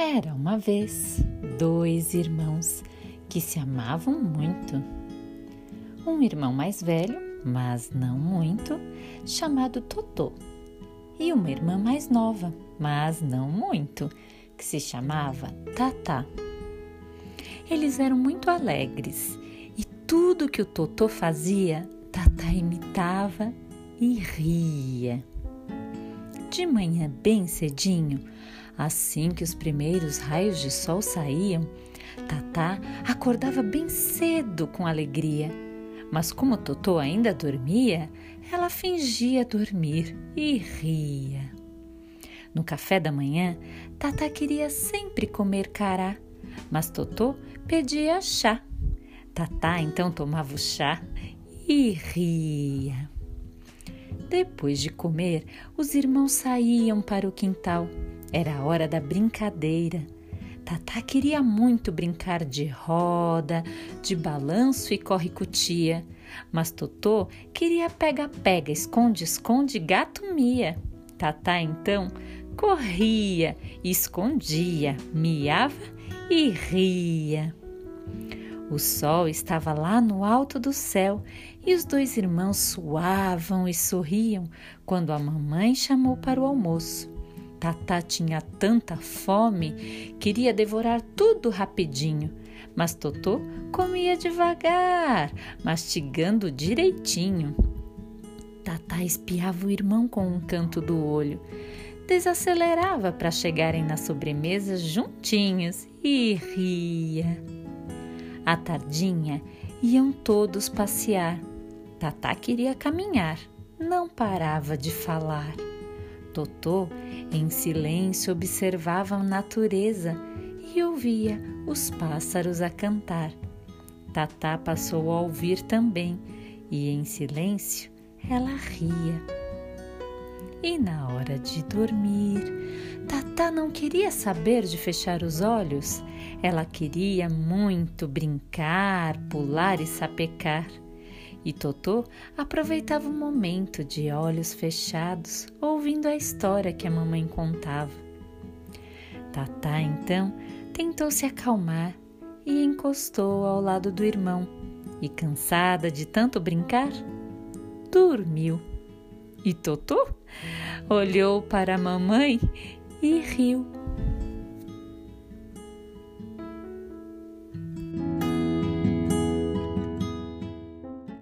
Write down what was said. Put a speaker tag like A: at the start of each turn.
A: Era uma vez dois irmãos que se amavam muito. Um irmão mais velho, mas não muito, chamado Totô, e uma irmã mais nova, mas não muito, que se chamava Tatá. Eles eram muito alegres e tudo que o Totô fazia, Tatá imitava e ria. De manhã bem cedinho, Assim que os primeiros raios de sol saíam, Tatá acordava bem cedo com alegria. Mas como Totô ainda dormia, ela fingia dormir e ria. No café da manhã, Tatá queria sempre comer cará, mas Totô pedia chá. Tatá então tomava o chá e ria. Depois de comer, os irmãos saíam para o quintal era a hora da brincadeira. Tatá queria muito brincar de roda, de balanço e corre-cutia, mas Totô queria pega-pega, esconde-esconde, gato-mia. Tatá então corria, escondia, miava e ria. O sol estava lá no alto do céu e os dois irmãos suavam e sorriam quando a mamãe chamou para o almoço. Tatá tinha tanta fome, queria devorar tudo rapidinho, mas Totô comia devagar, mastigando direitinho. Tatá espiava o irmão com um canto do olho, desacelerava para chegarem na sobremesa juntinhos e ria. À tardinha iam todos passear. Tatá queria caminhar, não parava de falar. Totô, em silêncio, observava a natureza e ouvia os pássaros a cantar. Tatá passou a ouvir também e, em silêncio, ela ria. E na hora de dormir, Tatá não queria saber de fechar os olhos. Ela queria muito brincar, pular e sapecar. E Totô aproveitava o momento de olhos fechados, ouvindo a história que a mamãe contava. Tatá então tentou se acalmar e encostou ao lado do irmão, e cansada de tanto brincar, dormiu. E Totô olhou para a mamãe e riu